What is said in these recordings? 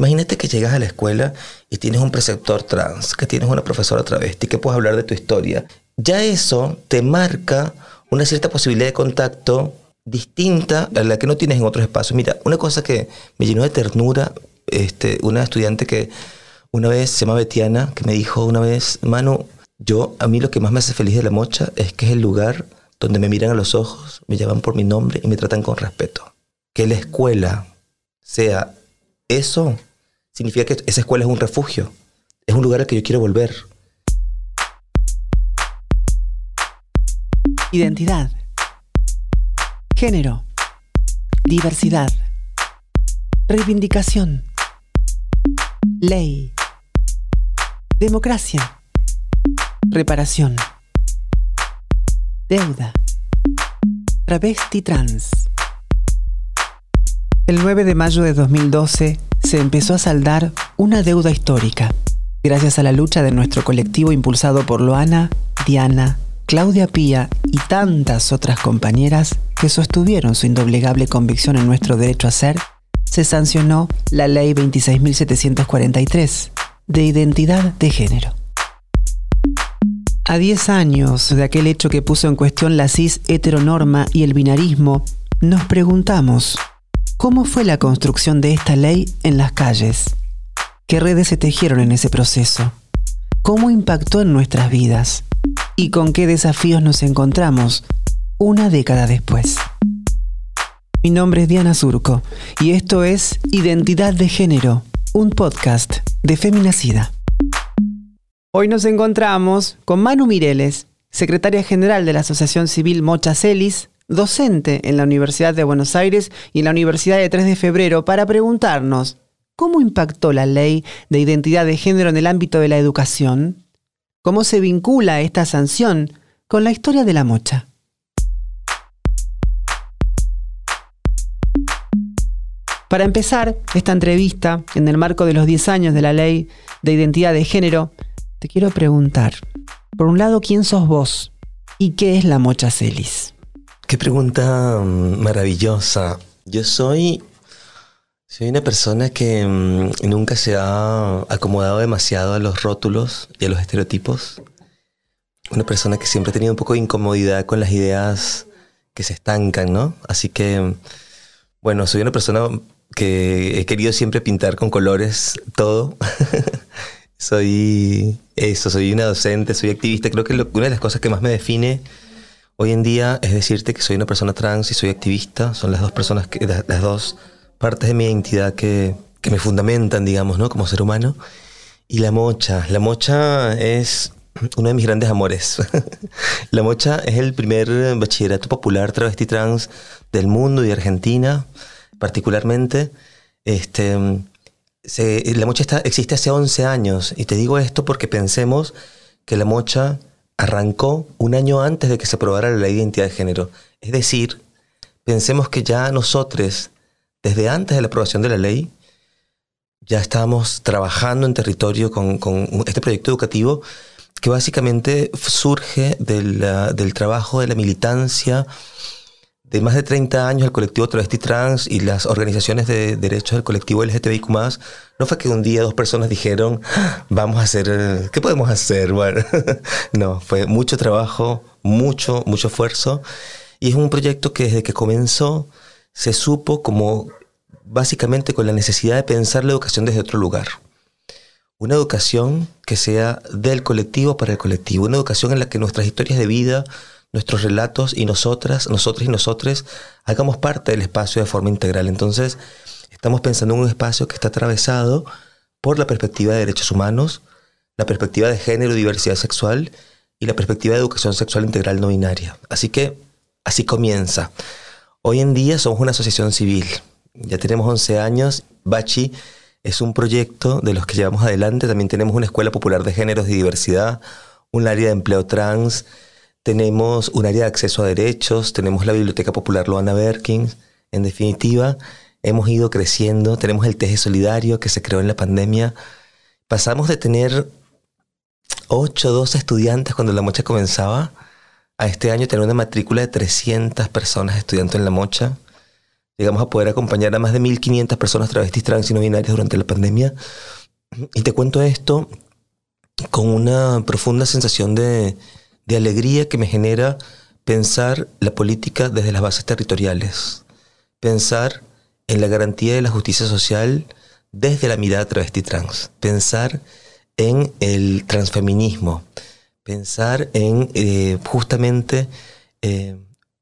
Imagínate que llegas a la escuela y tienes un preceptor trans, que tienes una profesora travesti, que puedes hablar de tu historia. Ya eso te marca una cierta posibilidad de contacto distinta a la que no tienes en otros espacios. Mira, una cosa que me llenó de ternura, este, una estudiante que una vez se llama Betiana, que me dijo una vez, Manu, yo, a mí lo que más me hace feliz de la mocha es que es el lugar donde me miran a los ojos, me llaman por mi nombre y me tratan con respeto. Que la escuela sea eso, significa que esa escuela es un refugio, es un lugar al que yo quiero volver. Identidad. Género. Diversidad. Reivindicación. Ley. Democracia. Reparación. Deuda. Travesti trans. El 9 de mayo de 2012 se empezó a saldar una deuda histórica, gracias a la lucha de nuestro colectivo impulsado por Loana, Diana, Claudia Pía y tantas otras compañeras que sostuvieron su indoblegable convicción en nuestro derecho a ser, se sancionó la Ley 26.743 de identidad de género. A 10 años de aquel hecho que puso en cuestión la cis heteronorma y el binarismo, nos preguntamos, ¿cómo fue la construcción de esta ley en las calles? ¿Qué redes se tejieron en ese proceso? ¿Cómo impactó en nuestras vidas? ¿Y con qué desafíos nos encontramos una década después? Mi nombre es Diana Surco y esto es Identidad de Género, un podcast de Feminacida. Hoy nos encontramos con Manu Mireles, secretaria general de la Asociación Civil Mocha Celis, docente en la Universidad de Buenos Aires y en la Universidad de 3 de Febrero, para preguntarnos cómo impactó la ley de identidad de género en el ámbito de la educación, cómo se vincula esta sanción con la historia de la mocha. Para empezar esta entrevista, en el marco de los 10 años de la ley de identidad de género, te quiero preguntar, por un lado, ¿quién sos vos? ¿Y qué es la Mocha Celis? Qué pregunta mm, maravillosa. Yo soy, soy una persona que mm, nunca se ha acomodado demasiado a los rótulos y a los estereotipos. Una persona que siempre ha tenido un poco de incomodidad con las ideas que se estancan, ¿no? Así que, bueno, soy una persona que he querido siempre pintar con colores todo. soy eso, soy una docente, soy activista. Creo que una de las cosas que más me define hoy en día es decirte que soy una persona trans y soy activista. Son las dos personas, que, las, dos partes de mi identidad que, que, me fundamentan, digamos, ¿no? Como ser humano. Y la mocha. La mocha es uno de mis grandes amores. la mocha es el primer bachillerato popular travesti trans del mundo y de Argentina, particularmente. Este, la mocha está, existe hace 11 años y te digo esto porque pensemos que la mocha arrancó un año antes de que se aprobara la ley de identidad de género. Es decir, pensemos que ya nosotros, desde antes de la aprobación de la ley, ya estábamos trabajando en territorio con, este proyecto educativo que básicamente surge del, del trabajo de la militancia de más de 30 años el colectivo travesti trans y las organizaciones de derechos del colectivo LGTBIQ+, no fue que un día dos personas dijeron, vamos a hacer, ¿qué podemos hacer? Bueno, no, fue mucho trabajo, mucho, mucho esfuerzo. Y es un proyecto que desde que comenzó se supo como básicamente con la necesidad de pensar la educación desde otro lugar. Una educación que sea del colectivo para el colectivo, una educación en la que nuestras historias de vida nuestros relatos y nosotras, nosotros y nosotros hagamos parte del espacio de forma integral. Entonces, estamos pensando en un espacio que está atravesado por la perspectiva de derechos humanos, la perspectiva de género y diversidad sexual y la perspectiva de educación sexual integral no binaria. Así que así comienza. Hoy en día somos una asociación civil. Ya tenemos 11 años. Bachi es un proyecto de los que llevamos adelante. También tenemos una escuela popular de géneros y diversidad, un área de empleo trans, tenemos un área de acceso a derechos, tenemos la Biblioteca Popular Loana Berkins. En definitiva, hemos ido creciendo, tenemos el TG Solidario que se creó en la pandemia. Pasamos de tener 8 o 12 estudiantes cuando la mocha comenzaba a este año tener una matrícula de 300 personas estudiando en la mocha. llegamos a poder acompañar a más de 1.500 personas travestis, trans y no binarias durante la pandemia. Y te cuento esto con una profunda sensación de, de alegría que me genera pensar la política desde las bases territoriales, pensar en la garantía de la justicia social desde la mirada travesti trans, pensar en el transfeminismo, pensar en eh, justamente eh,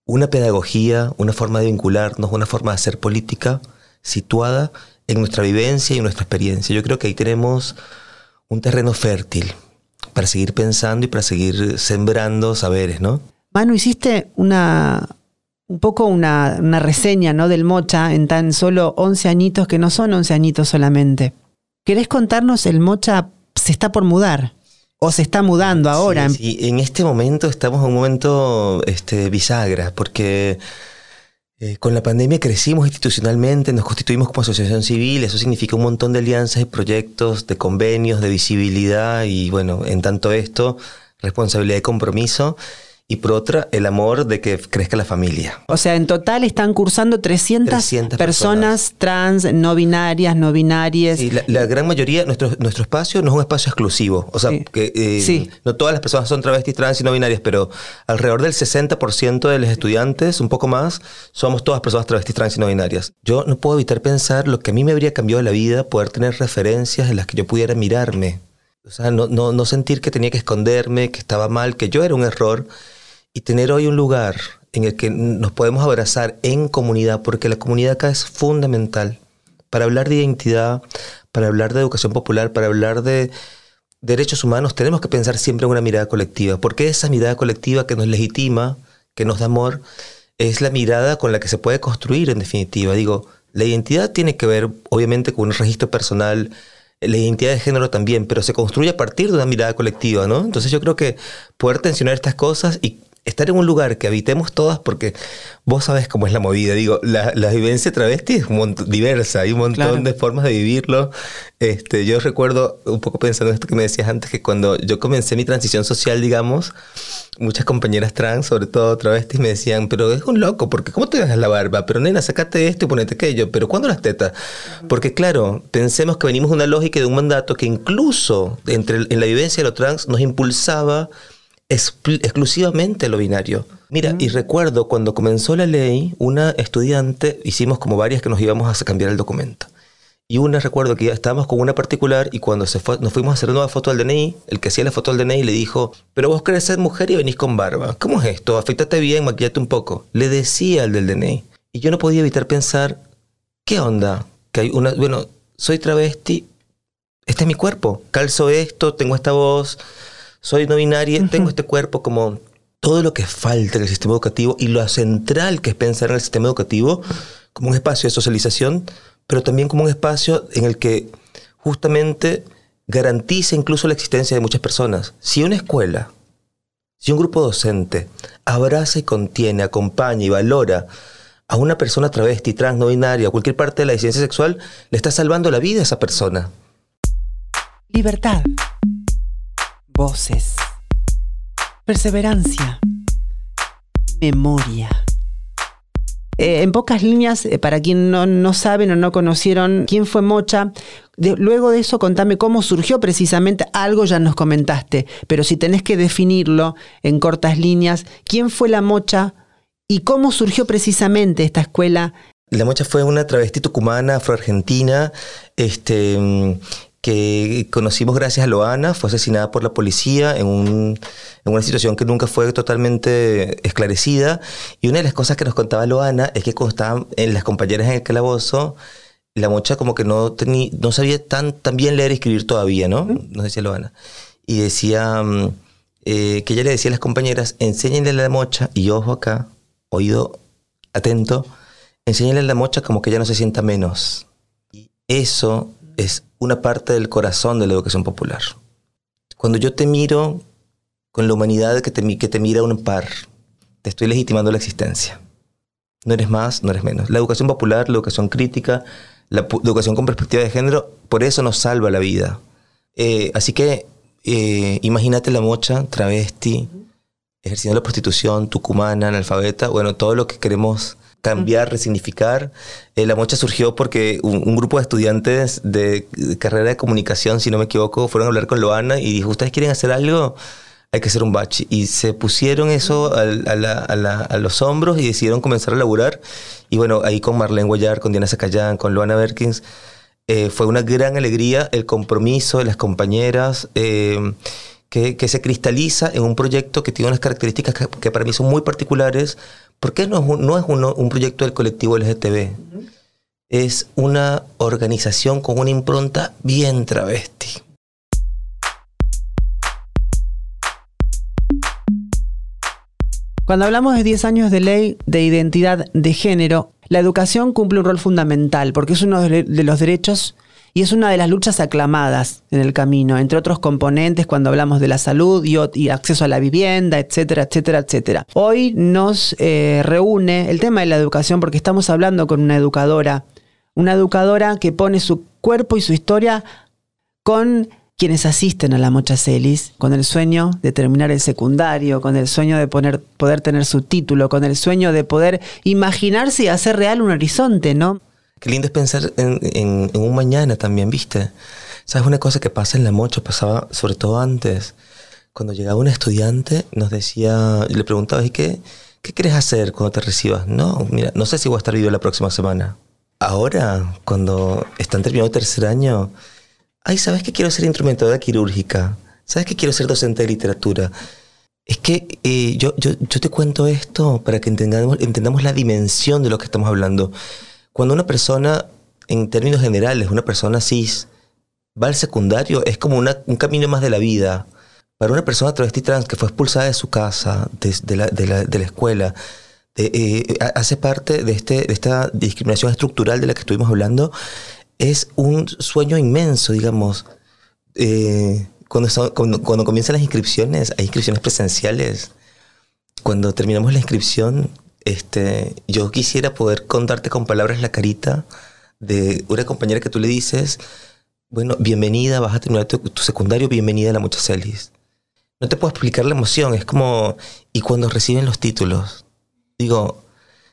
una pedagogía, una forma de vincularnos, una forma de hacer política situada en nuestra vivencia y nuestra experiencia. Yo creo que ahí tenemos un terreno fértil para seguir pensando y para seguir sembrando saberes, ¿no? Manu, hiciste una, un poco una, una, reseña ¿no? del Mocha en tan solo 11 añitos, que no son 11 añitos solamente. ¿Querés contarnos el Mocha se está por mudar? ¿O se está mudando ahora? Sí, en este momento estamos en un momento este, bisagra, porque eh, con la pandemia crecimos institucionalmente, nos constituimos como asociación civil, eso significa un montón de alianzas y proyectos, de convenios, de visibilidad y bueno, en tanto esto, responsabilidad y compromiso y por otra, el amor de que crezca la familia. O sea, en total están cursando 300, personas, trans, no binarias, no binarias. Y la, gran mayoría, nuestro, nuestro espacio no es un espacio exclusivo. O sea, que eh, no todas las personas son travestis, trans y no binarias, pero alrededor del 60% de los estudiantes, un poco más, somos todas personas travestis, trans y no binarias. Yo no puedo evitar pensar lo que a mí me habría cambiado la vida, poder tener referencias en las que yo pudiera mirarme. O sea, no, no, no sentir que tenía que esconderme, que estaba mal, que yo era un error y tener hoy un lugar en el que nos podemos abrazar en comunidad, porque la comunidad acá es fundamental para hablar de identidad, para hablar de educación popular, para hablar de derechos humanos, tenemos que pensar siempre en una mirada colectiva, porque esa mirada colectiva que nos legitima, que nos da amor, es la mirada con la que se puede construir en definitiva. Digo, la identidad tiene que ver obviamente con un registro personal, la identidad de género también, pero se construye a partir de una mirada colectiva, ¿no? Entonces yo creo que poder tensionar estas cosas y estar en un lugar que habitemos todas, porque vos sabés cómo es la movida. Digo, la, la vivencia travesti es diversa, hay un montón de formas de vivirlo. Este, yo recuerdo, un poco pensando en esto que me decías antes, que cuando yo comencé mi transición social, digamos, muchas compañeras trans, sobre todo travestis, me decían, pero es un loco, porque ¿cómo te dejas la barba? Pero nena, sacate esto y ponete aquello. Pero ¿cuándo las tetas? Porque claro, pensemos que venimos de una lógica de un mandato que incluso entre, en la vivencia de lo trans nos impulsaba exclusivamente lo binario. Mira, y mm. recuerdo cuando comenzó la ley, una estudiante, hicimos como varias que nos íbamos a cambiar el documento. Y una recuerdo que ya estábamos con una particular y cuando se fue, nos fuimos a hacer una nueva foto del DNI, el que hacía la foto del DNI le dijo, pero vos querés ser mujer y venís con barba. ¿Cómo es esto? Afectate bien, maquillate un poco. Le decía al del DNI. Y yo no podía evitar pensar, ¿qué onda? Que hay una, bueno, soy travesti, este es mi cuerpo, calzo esto, tengo esta voz, soy no binaria, tengo este cuerpo como todo lo que falta en el sistema educativo y lo central que es pensar en el sistema educativo como un espacio de socialización, pero también como un espacio en el que justamente garantiza incluso la existencia de muchas personas. Si una escuela, si un grupo docente abraza y contiene, acompaña y valora a una persona travesti, trans, no binaria, cualquier parte de la disidencia sexual, le está salvando la vida a esa persona. Libertad voces, perseverancia, memoria. Eh, en pocas líneas, eh, para quien no, saben o no conocieron quién fue Mocha, luego de eso contame cómo surgió precisamente, algo ya nos comentaste, pero si tenés que definirlo en cortas líneas, ¿quién fue la Mocha y cómo surgió precisamente esta escuela la Mocha fue una travesti tucumana afroargentina este, mm, que conocimos gracias a Loana, fue asesinada por la policía en, un, en, una situación que nunca fue totalmente esclarecida. Y una de las cosas que nos contaba Loana es que cuando estaban en las compañeras en el calabozo, la mocha como que no, tenía, no sabía tan, tan bien leer y escribir todavía, ¿no? Nos decía Loana. Y decía mm, eh, que ella le decía a las compañeras, enséñenle a la mocha, y ojo acá, oído atento, enséñenle a la mocha como que ella no se sienta menos. Y eso es una parte del corazón de la educación popular. Cuando yo te miro con la humanidad que te, que te mira un par, te estoy legitimando la existencia. No eres más, no eres menos. La educación popular, la educación crítica, la, educación con perspectiva de género, por eso nos salva la vida. Eh, así que eh, imagínate la mocha, travesti, ejerciendo la prostitución, tucumana, analfabeta, bueno, todo lo que queremos cambiar, resignificar. Eh, la mocha surgió porque un, grupo de estudiantes de, carrera de comunicación, si no me equivoco, fueron a hablar con Loana y dijo, ¿ustedes quieren hacer algo? Hay que hacer un batch. Y se pusieron eso a, a, los hombros y decidieron comenzar a laburar. Y bueno, ahí con Marlene Guayar, con Diana Zacayán, con Loana Berkins, eh, fue una gran alegría el compromiso de las compañeras. Eh, que, se cristaliza en un proyecto que tiene unas características que, para mí son muy particulares, porque no es un, no es un proyecto del colectivo LGTB, es una organización con una impronta bien travesti. Cuando hablamos de 10 años de ley de identidad de género, la educación cumple un rol fundamental porque es uno de los derechos y es una de las luchas aclamadas en el camino, entre otros componentes cuando hablamos de la salud y, acceso a la vivienda, etcétera, etcétera, etcétera. Hoy nos eh, reúne el tema de la educación porque estamos hablando con una educadora, una educadora que pone su cuerpo y su historia con quienes asisten a la Mocha Celis con el sueño de terminar el secundario, con el sueño de poder tener su título, con el sueño de poder imaginarse y hacer real un horizonte, ¿no? Qué lindo es pensar en, un mañana también, ¿viste? ¿Sabes una cosa que pasa en la mocha? Pasaba sobre todo antes. Cuando llegaba un estudiante, nos decía, le preguntaba, ¿y qué, qué quieres hacer cuando te recibas? No, mira, no sé si voy a estar vivo la próxima semana. Ahora, cuando están terminando tercer año, ay, ¿sabes que quiero ser instrumentadora quirúrgica? ¿Sabes que quiero ser docente de literatura? Es que eh, yo, yo, yo, te cuento esto para que entendamos, entendamos la dimensión de lo que estamos hablando. Cuando una persona, en términos generales, una persona cis, va al secundario, es como un camino más de la vida. Para una persona travesti trans que fue expulsada de su casa, de, la, escuela, eh, hace parte de, este, de esta discriminación estructural de la que estuvimos hablando, es un sueño inmenso, digamos. Eh, cuando, cuando, comienzan las inscripciones, hay inscripciones presenciales. Cuando terminamos la inscripción, este, yo quisiera poder contarte con palabras la carita de una compañera que tú le dices, bueno, bienvenida, vas a terminar tu, secundario, bienvenida a la Muchacelis. No te puedo explicar la emoción, es como, y cuando reciben los títulos, digo,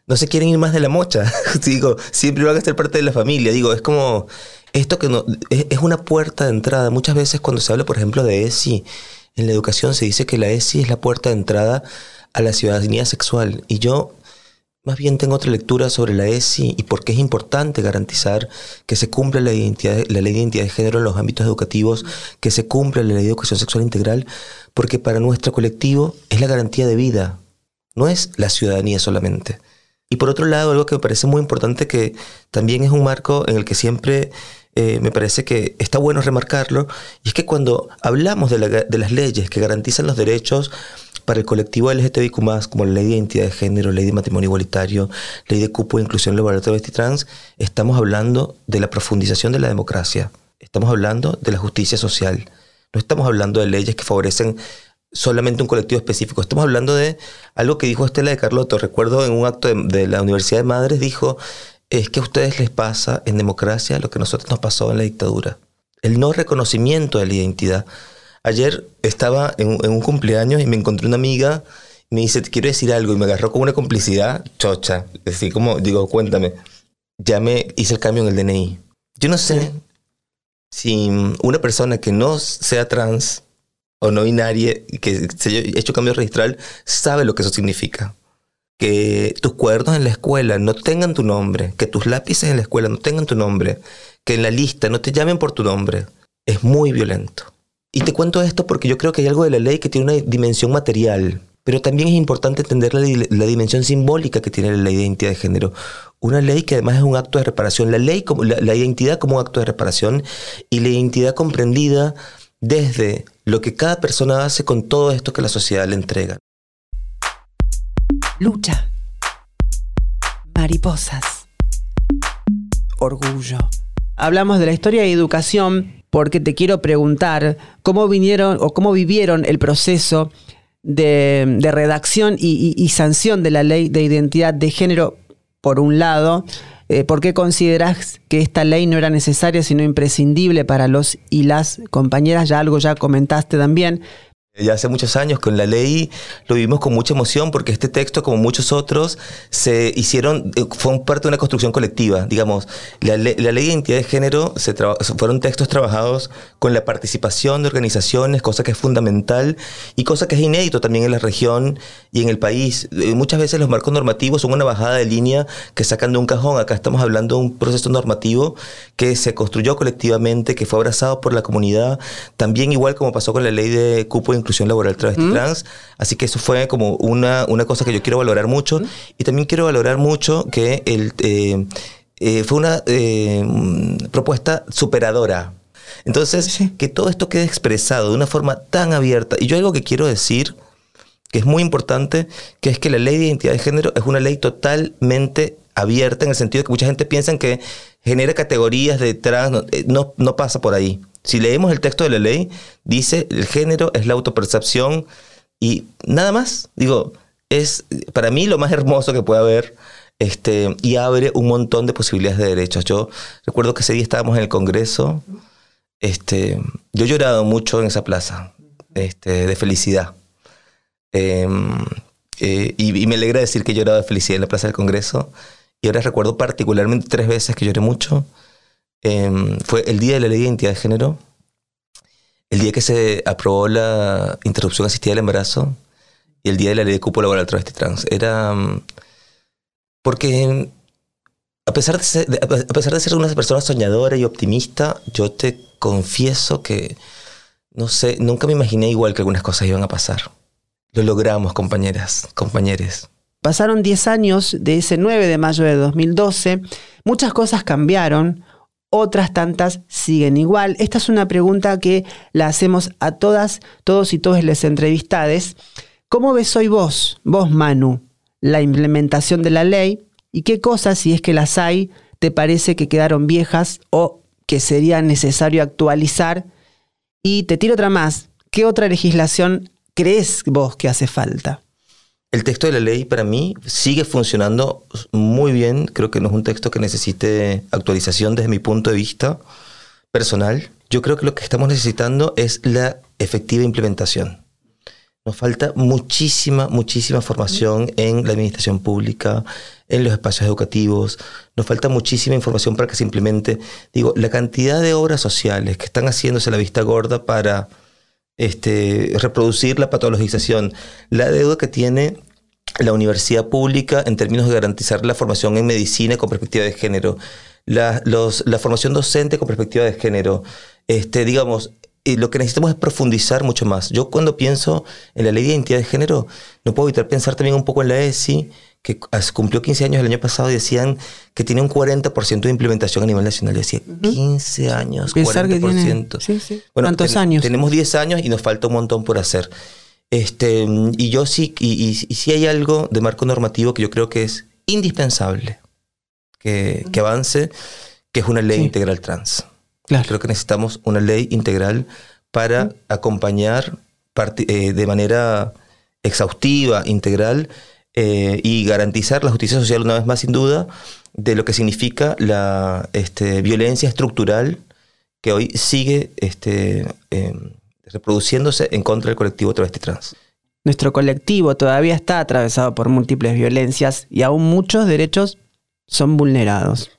no se quieren ir más de la mocha, digo, siempre van a ser parte de la familia, digo, es como, esto que no, es, es, una puerta de entrada. Muchas veces cuando se habla, por ejemplo, de ESI, en la educación se dice que la ESI es la puerta de entrada a la ciudadanía sexual. Y yo más bien tengo otra lectura sobre la ESI y por qué es importante garantizar que se cumpla la, identidad, ley de identidad de género en los ámbitos educativos, que se cumpla la ley de educación sexual integral, porque para nuestro colectivo es la garantía de vida, no es la ciudadanía solamente. Y por otro lado, algo que me parece muy importante, que también es un marco en el que siempre eh, me parece que está bueno remarcarlo, y es que cuando hablamos de, de las leyes que garantizan los derechos para el colectivo LGTBIQ+, como la ley de identidad de género, ley de matrimonio igualitario, ley de cupo e inclusión laboral y trans, estamos hablando de la profundización de la democracia. Estamos hablando de la justicia social. No estamos hablando de leyes que favorecen solamente un colectivo específico. Estamos hablando de algo que dijo Estela de Carlotto. Recuerdo en un acto de, de la Universidad de Madres, dijo, es que a ustedes les pasa en democracia lo que a nosotros nos pasó en la dictadura. El no reconocimiento de la identidad. Ayer estaba en, un cumpleaños y me encontré una amiga me dice, te quiero decir algo, y me agarró con una complicidad chocha. Así como, digo, cuéntame. Ya me hice el cambio en el DNI. Yo no sé si una persona que no sea trans o no binaria, que se haya hecho cambio registral, sabe lo que eso significa. Que tus cuadernos en la escuela no tengan tu nombre, que tus lápices en la escuela no tengan tu nombre, que en la lista no te llamen por tu nombre, es muy violento. Y te cuento esto porque yo creo que hay algo de la ley que tiene una dimensión material, pero también es importante entender la, dimensión simbólica que tiene la identidad de género. Una ley que además es un acto de reparación. La ley, como, la, identidad como un acto de reparación y la identidad comprendida desde lo que cada persona hace con todo esto que la sociedad le entrega. Lucha. Mariposas. Orgullo. Hablamos de la historia y educación porque te quiero preguntar cómo vinieron o cómo vivieron el proceso de, redacción y, sanción de la ley de identidad de género, por un lado. Eh, ¿Por qué consideras que esta ley no era necesaria, sino imprescindible para los y las compañeras? Ya algo ya comentaste también. Ya hace muchos años con la ley lo vivimos con mucha emoción porque este texto, como muchos otros, se hicieron, eh, fue parte de una construcción colectiva. Digamos, la, ley de identidad de género se fueron textos trabajados con la participación de organizaciones, cosa que es fundamental y cosa que es inédito también en la región y en el país. Eh, muchas veces los marcos normativos son una bajada de línea que sacan de un cajón. Acá estamos hablando de un proceso normativo que se construyó colectivamente, que fue abrazado por la comunidad, también igual como pasó con la ley de cupo inclusión laboral travesti trans. Así que eso fue como una, una cosa que yo quiero valorar mucho. Y también quiero valorar mucho que el, eh, eh, fue una eh, propuesta superadora. Entonces, que todo esto quede expresado de una forma tan abierta. Y yo algo que quiero decir, que es muy importante, que es que la ley de identidad de género es una ley totalmente abierta en el sentido de que mucha gente piensa que genera categorías de trans, no, no pasa por ahí. Si leemos el texto de la ley, dice el género es la autopercepción y nada más. Digo, es para mí lo más hermoso que puede haber este, y abre un montón de posibilidades de derechos. Yo recuerdo que ese día estábamos en el Congreso. Este, yo he llorado mucho en esa plaza este, de felicidad. Em, eh, y, y, me alegra decir que he llorado de felicidad en la Plaza del Congreso. Y ahora recuerdo particularmente tres veces que lloré mucho. Em, fue el día de la ley de identidad de género, el día que se aprobó la interrupción asistida del embarazo y el día de la ley de cupo laboral travesti trans. Era mm, porque a pesar, de ser, a pesar de ser una persona soñadora y optimista, yo te confieso que, no sé, nunca me imaginé igual que algunas cosas iban a pasar. Lo logramos, compañeras, compañeros. Pasaron 10 años de ese 9 de mayo de 2012. Muchas cosas cambiaron otras tantas siguen igual. Esta es una pregunta que la hacemos a todas, todos y todas las entrevistades. ¿Cómo ves hoy vos, vos Manu, la implementación de la ley y qué cosas, si es que las hay, te parece que quedaron viejas o que sería necesario actualizar? Y te tiro otra más, ¿qué otra legislación crees vos que hace falta? El texto de la ley para mí sigue funcionando muy bien. Creo que no es un texto que necesite actualización desde mi punto de vista personal. Yo creo que lo que estamos necesitando es la efectiva implementación. Nos falta muchísima, muchísima formación en la administración pública, en los espacios educativos. Nos falta muchísima información para que se implemente. Digo, la cantidad de obras sociales que están haciéndose la vista gorda para este, reproducir la patologización, la deuda que tiene la universidad pública en términos de garantizar la formación en medicina con perspectiva de género, la, la formación docente con perspectiva de género. Este, digamos, y lo que necesitamos es profundizar mucho más. Yo cuando pienso en la ley de identidad de género, no puedo evitar pensar también un poco en la ESI, que cumplió 15 años el año pasado y decían que tiene un 40% de implementación a nivel nacional. Yo decía, 15 años, Pensar 40%. sí, sí. Bueno, ¿Cuántos años? Tenemos 10 años y nos falta un montón por hacer. Este, y yo sí, y, y, sí hay algo de marco normativo que yo creo que es indispensable que, que avance, que es una ley integral trans. Claro. Creo que necesitamos una ley integral para acompañar eh, de manera exhaustiva, integral, eh, y garantizar la justicia social una vez más sin duda de lo que significa la este, violencia estructural que hoy sigue este, em, reproduciéndose en contra del colectivo travesti trans. Nuestro colectivo todavía está atravesado por múltiples violencias y aún muchos derechos son vulnerados.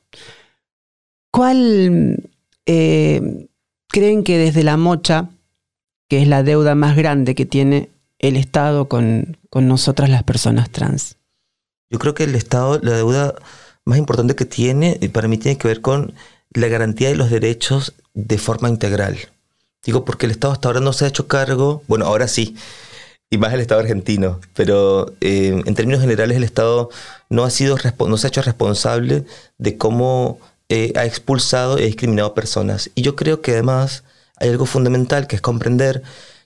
¿Cuál eh, creen que desde la mocha, que es la deuda más grande que tiene el Estado con, con nosotras las personas trans? Yo creo que el Estado, la deuda más importante que tiene, para mí tiene que ver con la garantía de los derechos de forma integral. Digo, porque el Estado hasta ahora no se ha hecho cargo, bueno, ahora sí, y más el Estado argentino, pero eh, en términos generales el Estado no, ha sido, no se ha hecho responsable de cómo eh, ha expulsado y discriminado personas. Y yo creo que además hay algo fundamental que es comprender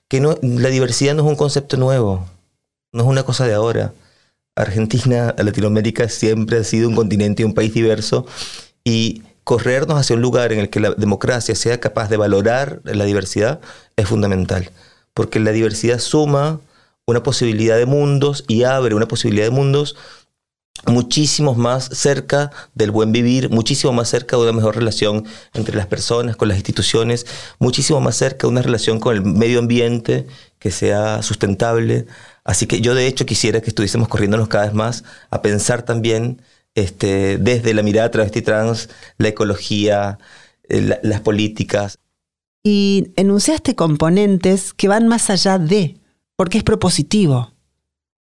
que la diversidad no es un concepto nuevo, no es una cosa de ahora. Argentina, Latinoamérica siempre ha sido un continente y un país diverso y corrernos hacia un lugar en el que la democracia sea capaz de valorar la diversidad es fundamental, porque la diversidad suma una posibilidad de mundos y abre una posibilidad de mundos muchísimo más cerca del buen vivir, muchísimo más cerca de una mejor relación entre las personas, con las instituciones, muchísimo más cerca de una relación con el medio ambiente que sea sustentable. Así que yo de hecho quisiera que estuviésemos corriéndonos cada vez más a pensar también este, desde la mirada travesti trans, la ecología, eh, las políticas. Y enunciaste componentes que van más allá de, porque es propositivo,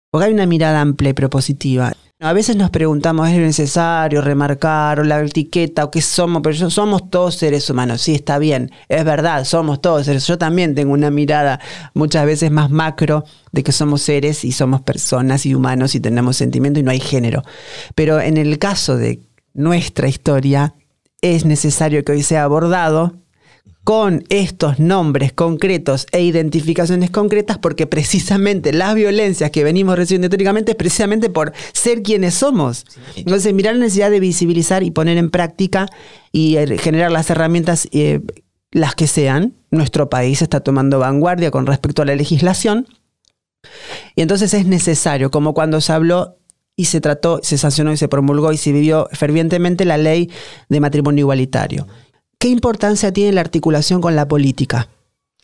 porque hay una mirada amplia y propositiva. A veces nos preguntamos, ¿es necesario remarcar o la etiqueta o qué somos? Pero somos todos seres humanos. Sí, está bien, es verdad, somos todos seres. Yo también tengo una mirada muchas veces más macro de que somos seres y somos personas y humanos y tenemos sentimiento y no hay género. Pero en el caso de nuestra historia, es necesario que hoy sea abordado con estos nombres concretos e identificaciones concretas porque precisamente las violencias que venimos recibiendo históricamente es precisamente por ser quienes somos. Entonces, mirar la necesidad de visibilizar y poner en práctica y eh, generar las herramientas, eh, las que sean. Nuestro país está tomando vanguardia con respecto a la legislación. Y entonces es necesario, como cuando se habló y se trató, se sancionó y se promulgó y se vivió fervientemente la ley de matrimonio igualitario. ¿Qué importancia tiene la articulación con la política?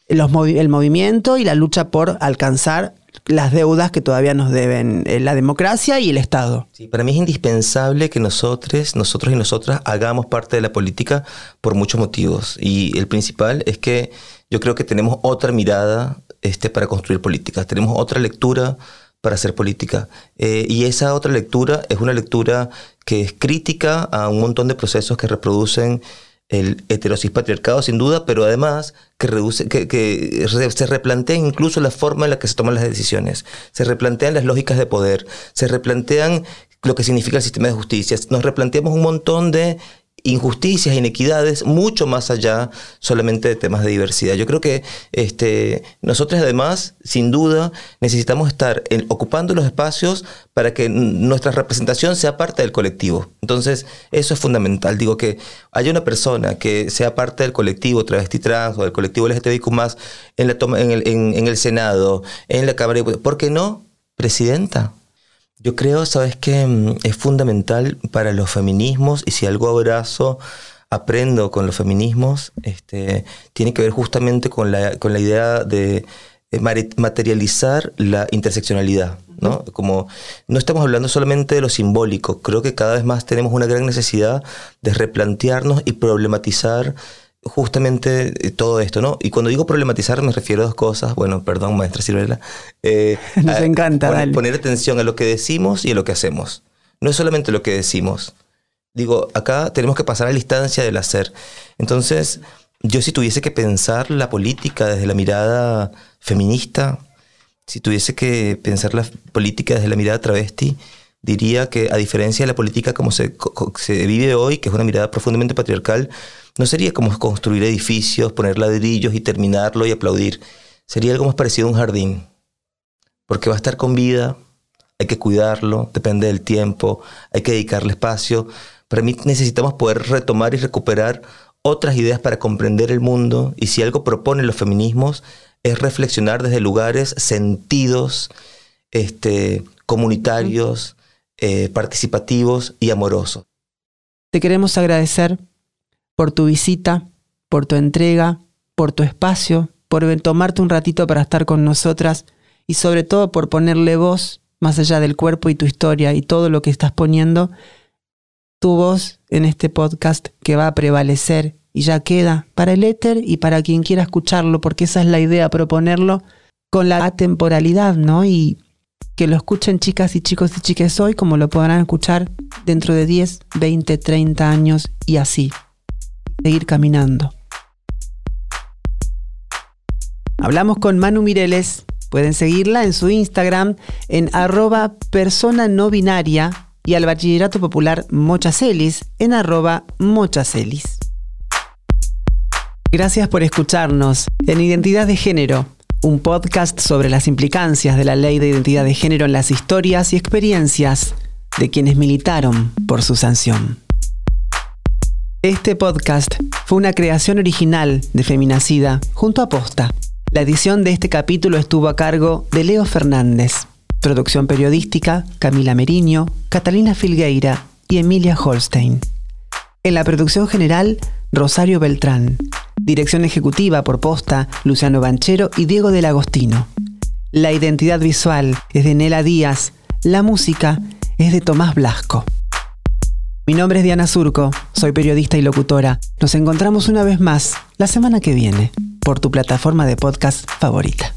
el movimiento y la lucha por alcanzar las deudas que todavía nos deben eh, la democracia y el Estado. Sí, para mí es indispensable que nosotros, nosotros y nosotras hagamos parte de la política por muchos motivos. Y el principal es que yo creo que tenemos otra mirada este, para construir políticas, tenemos otra lectura para hacer política. Eh, y esa otra lectura es una lectura que es crítica a un montón de procesos que reproducen el heterosis patriarcado sin duda, pero además que, reduce, que, se replantea incluso la forma en la que se toman las decisiones, se replantean las lógicas de poder, se replantean lo que significa el sistema de justicia, nos replanteamos un montón de injusticias, inequidades, mucho más allá solamente de temas de diversidad. Yo creo que este, nosotros además, sin duda, necesitamos estar ocupando los espacios para que nuestra representación sea parte del colectivo. Entonces, eso es fundamental. Digo que haya una persona que sea parte del colectivo travesti trans o del colectivo LGTBIQ+, en, la toma, en, el, en el Senado, en la Cámara de ¿por qué no? Presidenta. Yo creo, sabes que mm, es fundamental para los feminismos y si algo abrazo, aprendo con los feminismos, este, tiene que ver justamente con la, con la idea de eh, materializar la interseccionalidad. ¿no? Como no estamos hablando solamente de lo simbólico, creo que cada vez más tenemos una gran necesidad de replantearnos y problematizar justamente eh, todo esto, ¿no? Y cuando digo problematizar me refiero a dos cosas. Bueno, perdón, maestra Silvela. Eh, Nos encanta, poner, poner atención a lo que decimos y a lo que hacemos. No es solamente lo que decimos. Digo, acá tenemos que pasar a la instancia del hacer. Entonces, yo si tuviese que pensar la política desde la mirada feminista, si tuviese que pensar la política desde la mirada travesti, diría que a diferencia de la política como se, vive hoy, que es una mirada profundamente patriarcal, no sería como construir edificios, poner ladrillos y terminarlo y aplaudir. Sería algo más parecido a un jardín. Porque va a estar con vida, hay que cuidarlo, depende del tiempo, hay que dedicarle espacio. Para mí necesitamos poder retomar y recuperar otras ideas para comprender el mundo y si algo proponen los feminismos es reflexionar desde lugares sentidos, este, comunitarios, eh, participativos y amorosos. Te queremos agradecer por tu visita, por tu entrega, por tu espacio, por tomarte un ratito para estar con nosotras y sobre todo por ponerle voz más allá del cuerpo y tu historia y todo lo que estás poniendo, tu voz en este podcast que va a prevalecer y ya queda para el éter y para quien quiera escucharlo, porque esa es la idea, proponerlo con la temporalidad, ¿no? Y que lo escuchen chicas y chicos y chiques hoy como lo podrán escuchar dentro de 10, 20, 30 años y así seguir caminando. Hablamos con Manu Mireles. Pueden seguirla en su Instagram en arroba persona no binaria y al Bachillerato Popular Mochacelis en arroba mochacelis. Gracias por escucharnos en Identidad de Género, un podcast sobre las implicancias de la ley de identidad de género en las historias y experiencias de quienes militaron por su sanción. Este podcast fue una creación original de Feminacida junto a Posta. La edición de este capítulo estuvo a cargo de Leo Fernández. Producción periodística, Camila Meriño, Catalina Filgueira y Emilia Holstein. En la producción general, Rosario Beltrán. Dirección ejecutiva por posta, Luciano Banchero y Diego del Agostino. La identidad visual es de Nela Díaz. La música es de Tomás Blasco. Mi nombre es Diana Surco, soy periodista y locutora. Nos encontramos una vez más la semana que viene por tu plataforma de podcast favorita.